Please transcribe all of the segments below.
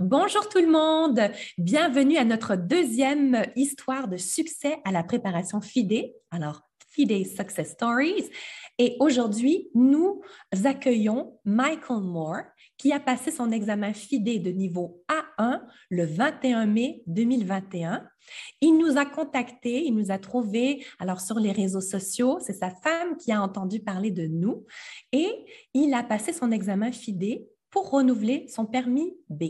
Bonjour tout le monde, bienvenue à notre deuxième histoire de succès à la préparation FIDE. Alors, FIDE Success Stories. Et aujourd'hui, nous accueillons Michael Moore qui a passé son examen FIDE de niveau A1 le 21 mai 2021. Il nous a contactés, il nous a trouvés alors sur les réseaux sociaux, c'est sa femme qui a entendu parler de nous et il a passé son examen FIDE pour renouveler son permis B.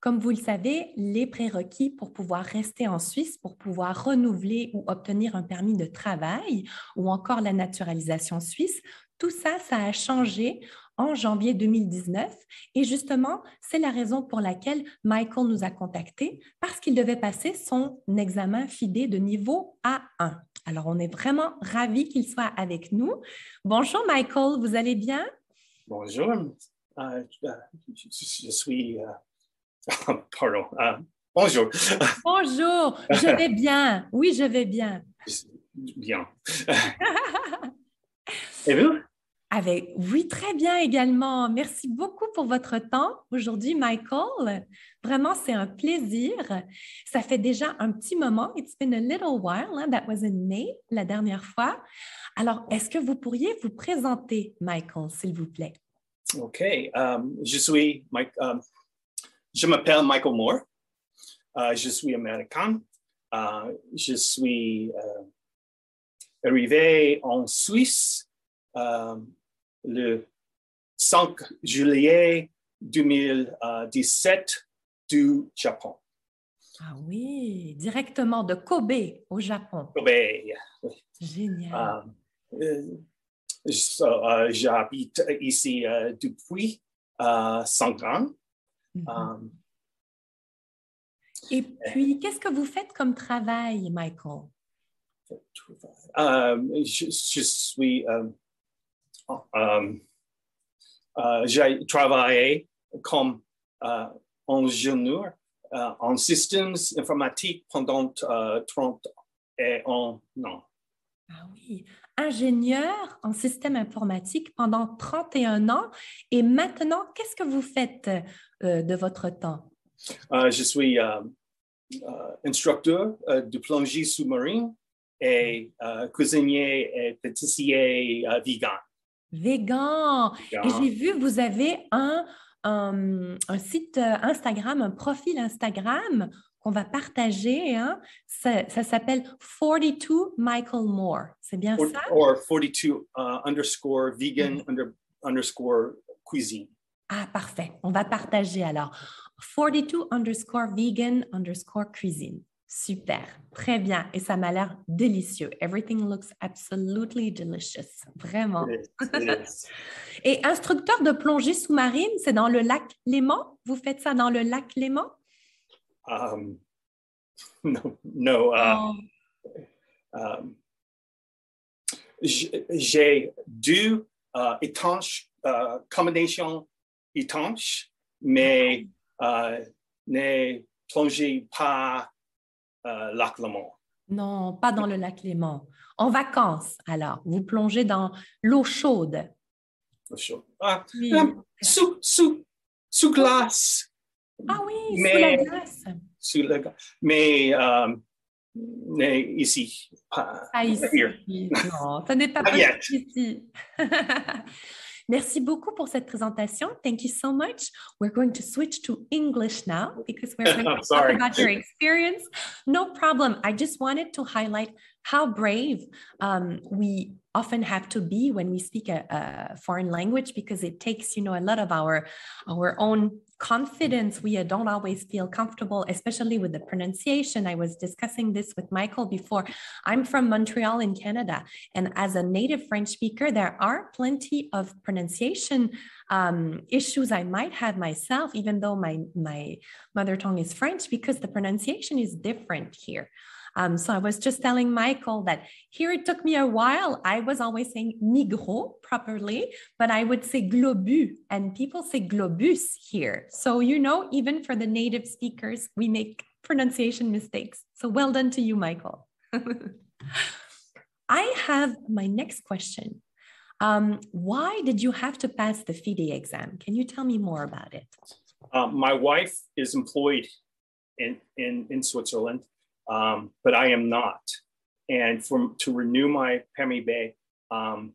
Comme vous le savez, les prérequis pour pouvoir rester en Suisse, pour pouvoir renouveler ou obtenir un permis de travail ou encore la naturalisation suisse, tout ça, ça a changé en janvier 2019. Et justement, c'est la raison pour laquelle Michael nous a contactés parce qu'il devait passer son examen FIDE de niveau A1. Alors, on est vraiment ravis qu'il soit avec nous. Bonjour Michael, vous allez bien? Bonjour, je suis euh, Pardon. Bonjour. Bonjour. Je vais bien. Oui, je vais bien. Bien. Et vous? Avec, oui, très bien également. Merci beaucoup pour votre temps aujourd'hui, Michael. Vraiment, c'est un plaisir. Ça fait déjà un petit moment. It's been a little while. Hein? That was in May, la dernière fois. Alors, est-ce que vous pourriez vous présenter, Michael, s'il vous plaît? OK. Um, je suis Mike, um, Je m'appelle Michael Moore. Euh, je suis américain. Euh, je suis euh, arrivé en Suisse le 5 juillet 2017 du Japon. Ah oui, directement de Kobe au Japon. Kobe, Génial. J'habite ici depuis cinq ans. Mhm. Um, Et puis, qu'est-ce que vous faites comme travail, Michael? Um, je, je, suis. Um, uh, J'ai travaillé comme uh, ingénieur uh, en systèmes informatiques pendant 30 et un an. Ah oui, ingénieur en système informatique pendant 31 ans. Et maintenant, qu'est-ce que vous faites euh, de votre temps? Euh, je suis euh, instructeur de plongée sous-marine et cuisinier et pâtissier vegan. Vegan. Et j'ai vu, vous avez un, un, un, site Instagram, un profil Instagram qu'on va partager. Hein? Ça, ça s'appelle 42 Michael Moore. C'est bien or, ça? Or 42 uh, underscore vegan mm -hmm. under, underscore cuisine. Ah, parfait. On va partager alors. 42 underscore vegan underscore cuisine. Super, très bien. Et ça m'a l'air délicieux. Everything looks absolutely delicious. Vraiment. Et instructeur de plongée sous-marine, c'est dans le lac Léman? Vous faites ça dans le lac Léman? Um, no, no. Uh, oh. um, J'ai deux uh, étanches, uh, étanches, mais uh, ne plongez pas uh, lac Léman. Non, pas dans le lac Léman. En vacances, alors, vous plongez dans l'eau chaude. L'eau chaude. Ah, oui. sous, sous, sous glace. Ah oui, mais, sous la glace. Sous la glace. Mais, mais ici, pas, pas ici. Non, ça n'est pas possible ici. Merci beaucoup pour cette présentation. Thank you so much. We're going to switch to English now because we're going to talk about your experience. No problem. I just wanted to highlight how brave um, we often have to be when we speak a, a, foreign language because it takes you know a lot of our our own confidence. We don't always feel comfortable especially with the pronunciation. I was discussing this with michael before. I'm from montreal in canada and as a native french speaker there are plenty of pronunciation um, issues i might have myself even though my my mother tongue is french because the pronunciation is different here um, so I was just telling Michael that here it took me a while. I was always saying migros properly, but I would say globu, and people say globus here. So, you know, even for the native speakers, we make pronunciation mistakes. So well done to you, Michael. I have my next question. Um, why did you have to pass the FIDE exam? Can you tell me more about it? Um, my wife is employed in, in, in Switzerland, um, but I am not. And from, to renew my permis um,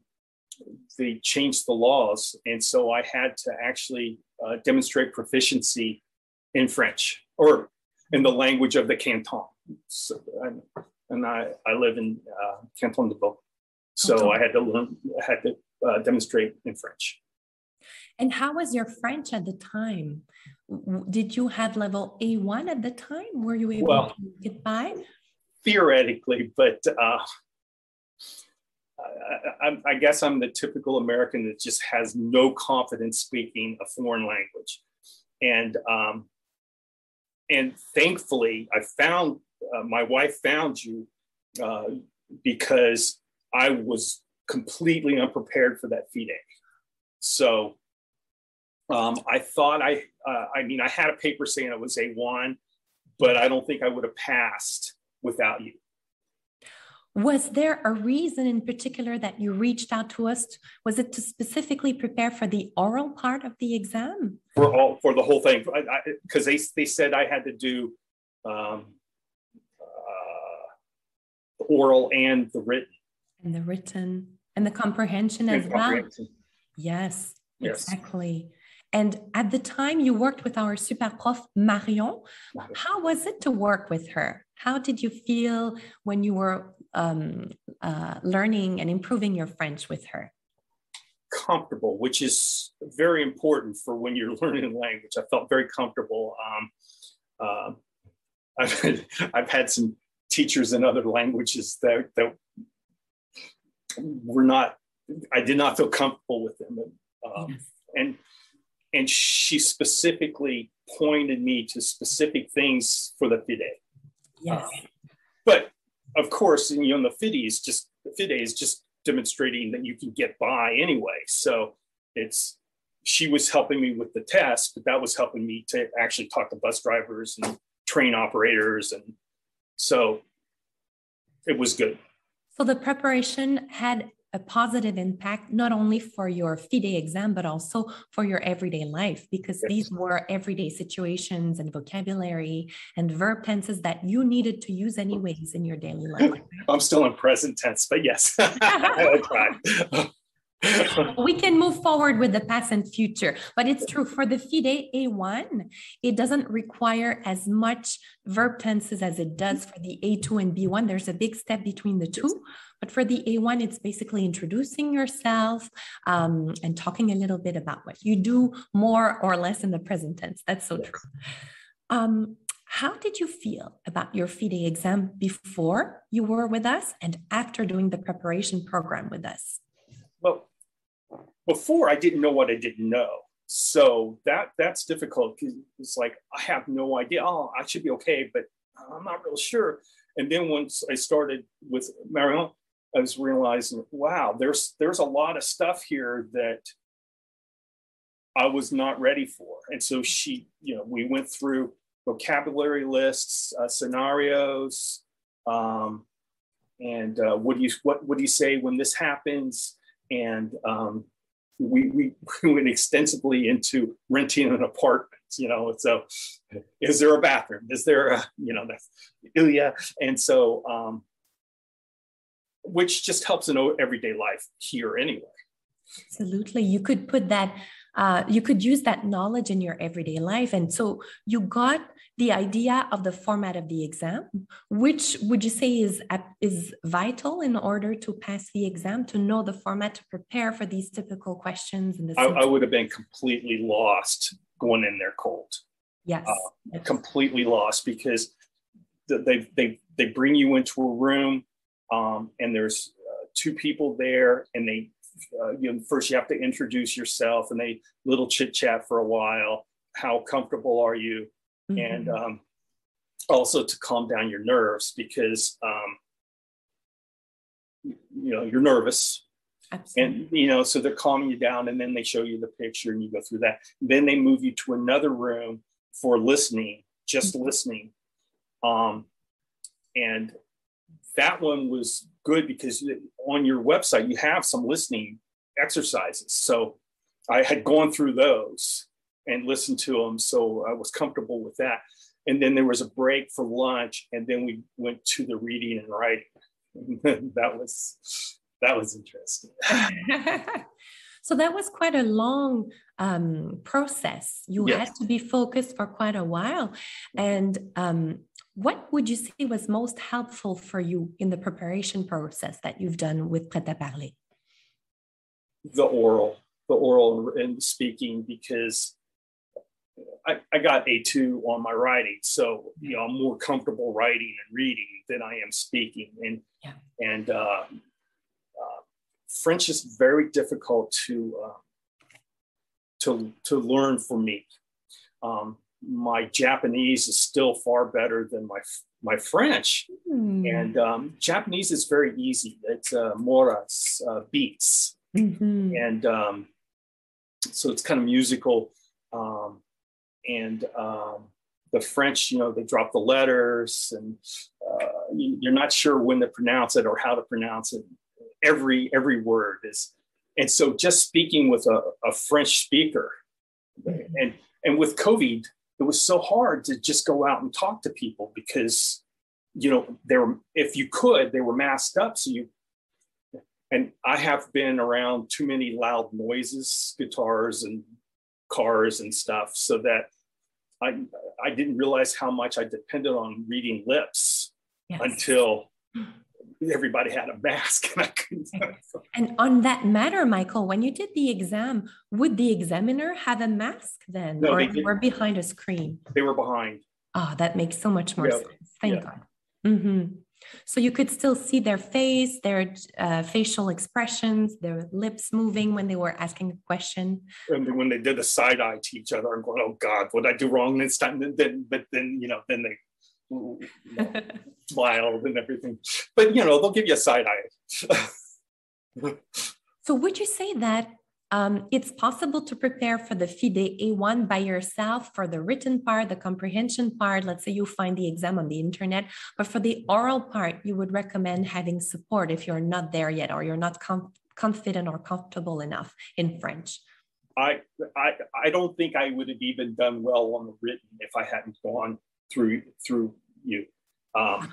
they changed the laws. And so I had to actually uh, demonstrate proficiency in French or in the language of the canton. So, and I, I live in uh, Canton de Vaud. So okay. I had to learn, I had to uh, demonstrate in French. And how was your French at the time? Did you have level A1 at the time? Were you able well, to get by? Theoretically, but uh, I, I, I, guess I'm the typical American that just has no confidence speaking a foreign language. And, um, and thankfully, I found uh, my wife found you uh, because I was completely unprepared for that FIDE. So um, I thought I, uh, I mean, I had a paper saying it was A1, but I don't think I would have passed without you. Was there a reason in particular that you reached out to us? Was it to specifically prepare for the oral part of the exam? For all, for the whole thing, because they they said I had to do um, uh, oral and the written. And the written and the comprehension and as comprehension. well. Yes, yes, exactly. And at the time you worked with our super prof Marion, how was it to work with her? How did you feel when you were um, uh, learning and improving your French with her? Comfortable, which is very important for when you're learning a language. I felt very comfortable. Um, uh, I've, I've had some teachers in other languages that, that were not, I did not feel comfortable with them. Um, yes. And and she specifically pointed me to specific things for the FIDE. Yes. Um, but of course, you know, the FIDE is just the FIDE is just demonstrating that you can get by anyway. So it's she was helping me with the test, but that was helping me to actually talk to bus drivers and train operators, and so it was good. So the preparation had a positive impact not only for your FIDE exam, but also for your everyday life, because yes. these were everyday situations and vocabulary and verb tenses that you needed to use anyways in your daily life. I'm still in present tense, but yes, we can move forward with the past and future, but it's true for the FIDE A1, it doesn't require as much verb tenses as it does for the A2 and B1. There's a big step between the two. But for the A1, it's basically introducing yourself um, and talking a little bit about what you do more or less in the present tense. That's so true. Um, how did you feel about your FIDE exam before you were with us and after doing the preparation program with us? Before I didn't know what I didn't know. So that that's difficult because it's like I have no idea. Oh, I should be okay, but I'm not real sure. And then once I started with Marion, I was realizing, wow, there's there's a lot of stuff here that I was not ready for. And so she, you know, we went through vocabulary lists, uh, scenarios, um, and uh, what do you what do you say when this happens? And um, we, we we went extensively into renting an apartment. You know, so is there a bathroom? Is there a you know that's yeah? And so um, which just helps in everyday life here anyway. Absolutely. You could put that, uh, you could use that knowledge in your everyday life. And so you got the idea of the format of the exam, which would you say is, is vital in order to pass the exam, to know the format, to prepare for these typical questions? And I, I, would have been completely lost going in there cold. Yes. Uh, yes. Completely lost because they, they, they bring you into a room um, and there's uh, two people there, and they uh, you know first you have to introduce yourself, and they little chit chat for a while. How comfortable are you? Mm-hmm. And um, also to calm down your nerves because um, you know you're nervous Absolutely. And you know, so they're calming you down, and then they show you the picture, and you go through that. Then they move you to another room for listening, just mm-hmm. listening. Um, and that one was good because on your website you have some listening exercises. So I had gone through those and listen to them. So I was comfortable with that. And then there was a break for lunch, and then we went to the reading and writing. that was that was interesting. so that was quite a long um, process. You yes. had to be focused for quite a while. And um, what would you say was most helpful for you in the preparation process that you've done with Prêt à Parler? The oral, the oral and speaking, because I, I got A2 on my writing. So, you know, I'm more comfortable writing and reading than I am speaking. And, yeah. and uh, uh, French is very difficult to, uh, to, to learn for me. Um, my Japanese is still far better than my my French, mm. and um, Japanese is very easy. It's uh, moras uh, beats, mm-hmm. and um, so it's kind of musical. Um, and um, the French, you know, they drop the letters, and uh, you're not sure when to pronounce it or how to pronounce it. Every every word is, and so just speaking with a, a French speaker, mm-hmm. and and with COVID, it was so hard to just go out and talk to people because you know they were if you could they were masked up so you and i have been around too many loud noises guitars and cars and stuff so that i i didn't realize how much i depended on reading lips yes. until everybody had a mask and I couldn't. And on that matter, Michael, when you did the exam, would the examiner have a mask then, no, or they, were behind a screen? They were behind. Oh, that makes so much more yeah. sense. Thank yeah. God. Mm-hmm. So you could still see their face, their uh, facial expressions, their lips moving when they were asking a question. And when they did a side eye to each other, I'm going, "Oh God, what I do wrong this time?" Then, but then you know, then they smiled and everything. But you know, they'll give you a side eye. so would you say that um, it's possible to prepare for the FIDE A1 by yourself for the written part, the comprehension part. Let's say you find the exam on the internet, but for the oral part, you would recommend having support if you're not there yet or you're not com- confident or comfortable enough in French. I, I I don't think I would have even done well on the written if I hadn't gone through through you. Um,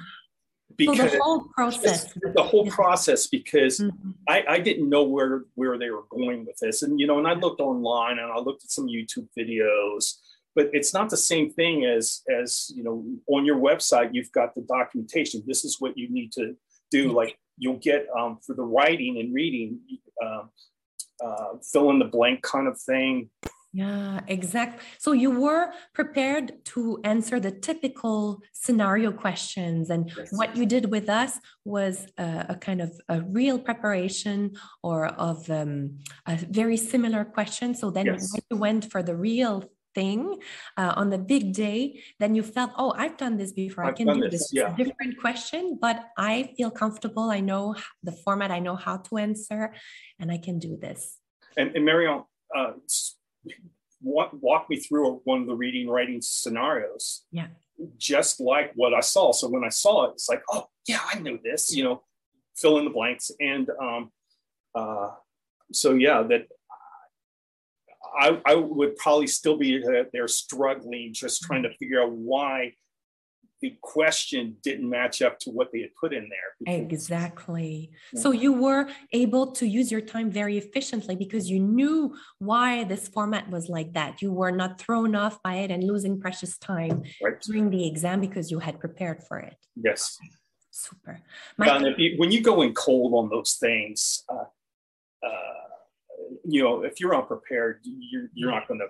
because so the whole process, the whole process, because mm-hmm. I, I didn't know where where they were going with this, and you know, and I looked online and I looked at some YouTube videos, but it's not the same thing as as you know on your website. You've got the documentation. This is what you need to do. Mm-hmm. Like you'll get um, for the writing and reading, uh, uh, fill in the blank kind of thing. Yeah, exactly. So you were prepared to answer the typical scenario questions, and yes. what you did with us was a, a, kind of a real preparation or of um, a very similar question. So then yes. when you went for the real thing uh, on the big day, then you felt, oh, I've done this before. I've I can do this. this. Yeah. different question, but I feel comfortable. I know the format. I know how to answer, and I can do this. And, and Marion, uh, walk, walk me through one of the reading writing scenarios. Yeah. Just like what I saw. So when I saw it, it's like, oh yeah, I know this. You know, fill in the blanks. And um, uh, so yeah, that I, I would probably still be there struggling, just trying to figure out why the question didn't match up to what they had put in there. Exactly. Yeah. So you were able to use your time very efficiently because you knew why this format was like that. You were not thrown off by it and losing precious time right. during the exam because you had prepared for it. Yes. Super. You, when you go in cold on those things, uh, uh, you know, if you're unprepared, you're, you're not going to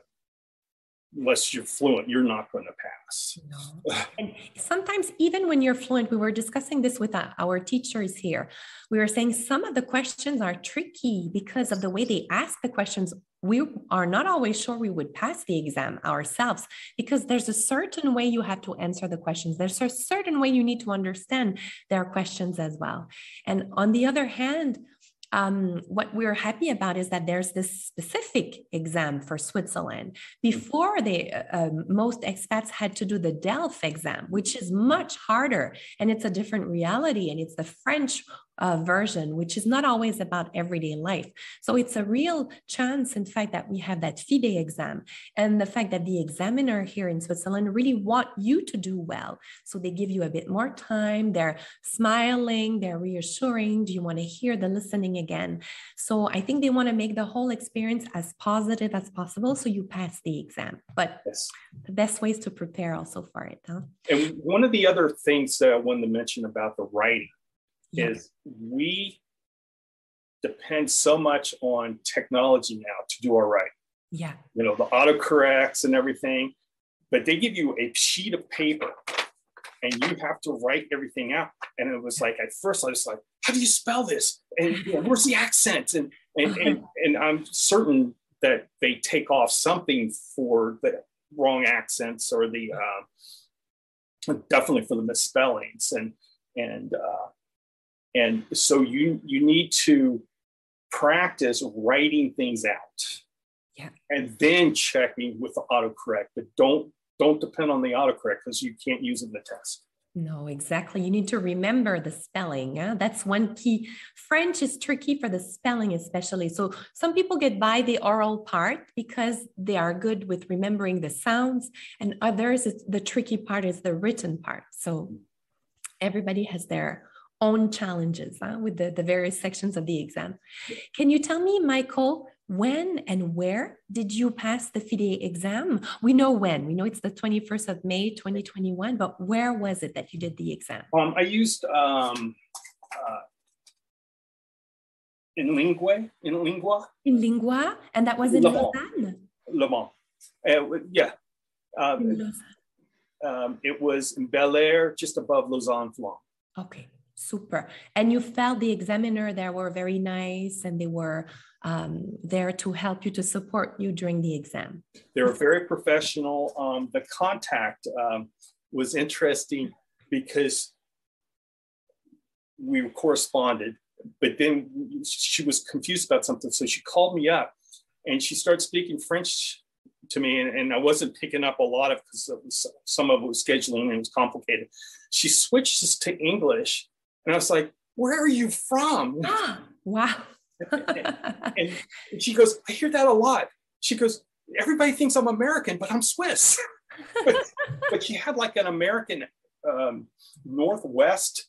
unless you're fluent, you're not going to pass. No. and sometimes, even when you're fluent, we were discussing this with uh, our teachers here. We were saying some of the questions are tricky because of the way they ask the questions. We are not always sure we would pass the exam ourselves because there's a certain way you have to answer the questions. There's a certain way you need to understand their questions as well. And on the other hand, um, what we're happy about is that there's this specific exam for Switzerland. Before, they, uh, um, most expats had to do the DELF exam, which is much harder and it's a different reality. And it's the French uh, version, which is not always about everyday life. So it's a real chance, in fact, that we have that FIDE exam and the fact that the examiner here in Switzerland really want you to do well. So they give you a bit more time. They're smiling, they're reassuring. Do you want to hear the listening again? So I think they want to make the whole experience as positive as possible so you pass the exam. But yes. the best ways to prepare also for it. Huh? And one of the other things that I wanted to mention about the writing yeah. is we depend so much on technology now to do our writing. Yeah. You know, the autocorrects and everything, but they give you a sheet of paper and you have to write everything out. And it was like, at first I was like, how do you spell this? And you know, where's the accent? And, and, and, and I'm certain that they take off something for the wrong accents or the, uh, definitely for the misspellings. And, and, uh, and so you you need to practice writing things out. Yeah. and then checking with the autocorrect but don't don't depend on the autocorrect because you can't use it in the test. No exactly. You need to remember the spelling yeah? that's one key. French is tricky for the spelling especially. So some people get by the oral part because they are good with remembering the sounds and others the tricky part is the written part. So everybody has their own challenges huh, with the, the various sections of the exam. Can you tell me, Michael, when and where did you pass the FIDE exam? We know when. We know it's the 21st of May, 2021, but where was it that you did the exam? Um, I used um, uh, inlingua, in Lingua. inlingua, and that was in Le Lausanne? Le Mans. Uh, yeah. Um, um, it was in Bel Air, just above Lausanne-Flon. Okay. Super. And you felt the examiner there were very nice and they were um, there to help you to support you during the exam. They were very professional. Um, the contact um, was interesting because we corresponded, but then she was confused about something. So she called me up and she started speaking French to me, and, and I wasn't picking up a lot of because some of it was scheduling and it was complicated. She switched to English and I was like, where are you from? wow. and, and, she goes, I hear that a lot. She goes, everybody thinks I'm American, but I'm Swiss. but, but she had like an American um, Northwest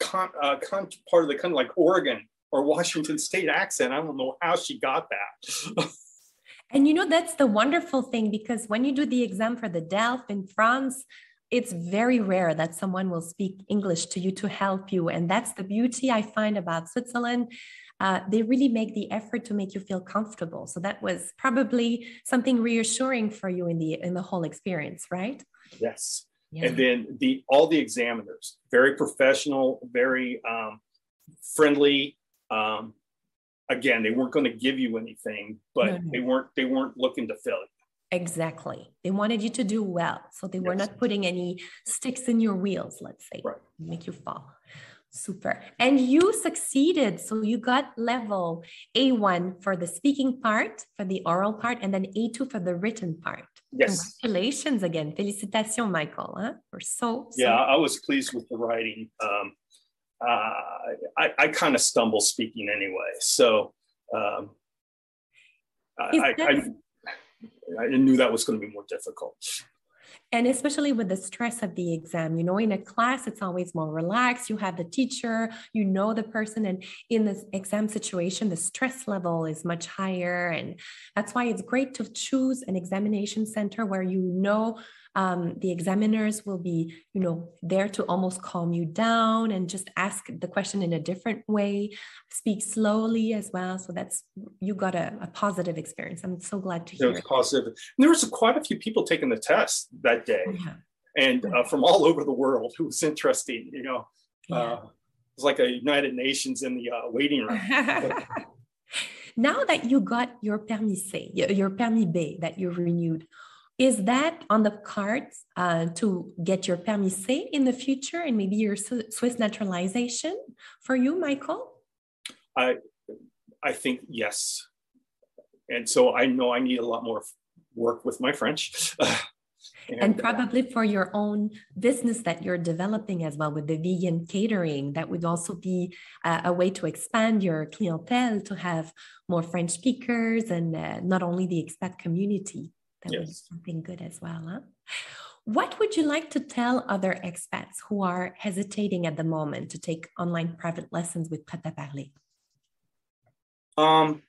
con, uh, con, part of the country, like Oregon or Washington State accent. I don't know how she got that. and you know, that's the wonderful thing because when you do the exam for the DELF in France, it's very rare that someone will speak English to you to help you. And that's the beauty I find about Switzerland. Uh, they really make the effort to make you feel comfortable. So that was probably something reassuring for you in the in the whole experience, right? Yes. Yeah. And then the all the examiners, very professional, very um, friendly. Um, again, they weren't going to give you anything, but no, no. they weren't they weren't looking to fill it. Exactly. They wanted you to do well. So they were not putting any sticks in your wheels, let's say, right. make you fall. Super. And you succeeded. So you got level A1 for the speaking part, for the oral part, and then A2 for the written part. Yes. Congratulations again. Félicitations, Michael. Huh? We're so, so Yeah, I was pleased with the writing. Um, uh, I, I kind of stumble speaking anyway. So um, I, I, I knew that was going to be more difficult. And especially with the stress of the exam, you know, in a class, it's always more relaxed. You have the teacher, you know the person. And in this exam situation, the stress level is much higher. And that's why it's great to choose an examination center where you know um, the examiners will be, you know, there to almost calm you down and just ask the question in a different way, speak slowly as well. So that's you got a, a positive experience. I'm so glad to hear. It was positive. And there was quite a few people taking the test that day, oh, yeah. and uh, from all over the world. It was interesting, you know. Yeah. Uh, it was like a United Nations in the uh, waiting room. now that you got your permis C, your permis B that you renewed, is that on the cards uh, to get your permis C in the future and maybe your Swiss naturalization for you, Michael? I, I think yes. And so I know I need a lot more work with my French. and, and probably for your own business that you're developing as well with the vegan catering that would also be uh, a way to expand your clientele to have more french speakers and uh, not only the expat community that yes. would be something good as well huh? what would you like to tell other expats who are hesitating at the moment to take online private lessons with Prêt à Parler? Um,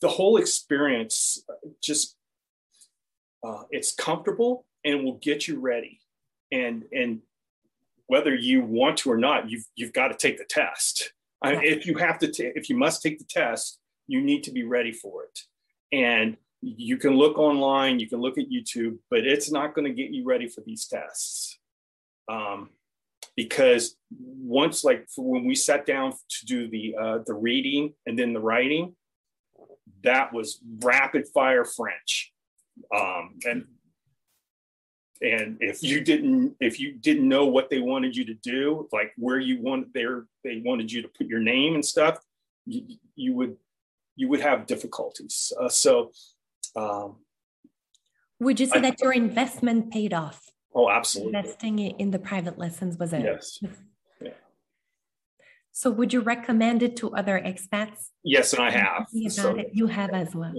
the whole experience just uh, it's comfortable and will get you ready and and whether you want to or not you've you've got to take the test I mean, if you have to t- if you must take the test you need to be ready for it and you can look online you can look at youtube but it's not going to get you ready for these tests um, because once like when we sat down to do the uh, the reading and then the writing that was rapid fire French. Um, and and if you didn't if you didn't know what they wanted you to do, like where you want there they wanted you to put your name and stuff, you, you would you would have difficulties. Uh, so um, would you say I, that your investment paid off? Oh, absolutely. Investing in the private lessons was it? yes. So would you recommend it to other expats? Yes, and I have. So, you have as well.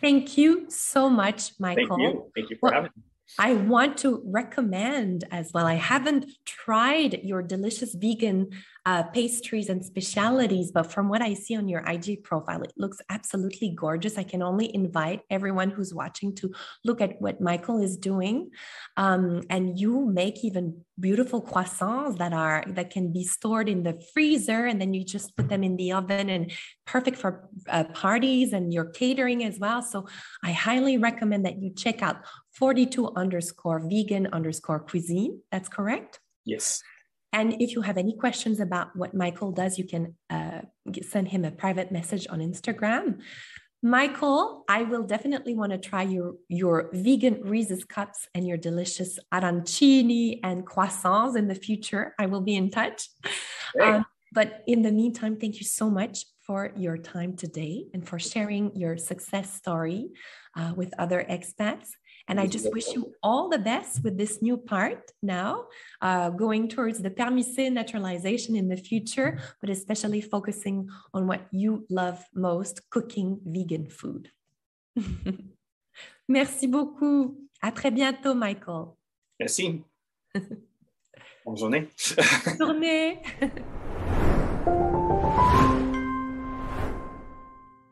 Thank you so much, Michael. Thank you. Thank you for well, having me. I want to recommend as well. I haven't tried your delicious vegan uh, pastries and specialities, but from what I see on your IG profile, it looks absolutely gorgeous. I can only invite everyone who's watching to look at what Michael is doing. Um, and you make even beautiful croissants that are that can be stored in the freezer, and then you just put them in the oven, and perfect for uh, parties and your catering as well. So I highly recommend that you check out 42 underscore vegan underscore cuisine. That's correct? Yes. And if you have any questions about what Michael does, you can uh, send him a private message on Instagram. Michael, I will definitely want to try your, your vegan Reese's cups and your delicious arancini and croissants in the future. I will be in touch. Um, but in the meantime, thank you so much for your time today and for sharing your success story uh, with other expats. And I just wish you all the best with this new part now, uh, going towards the permis C naturalization in the future, but especially focusing on what you love most, cooking vegan food. Merci beaucoup. À très bientôt, Michael. Merci. Bonne journée. Bonne journée.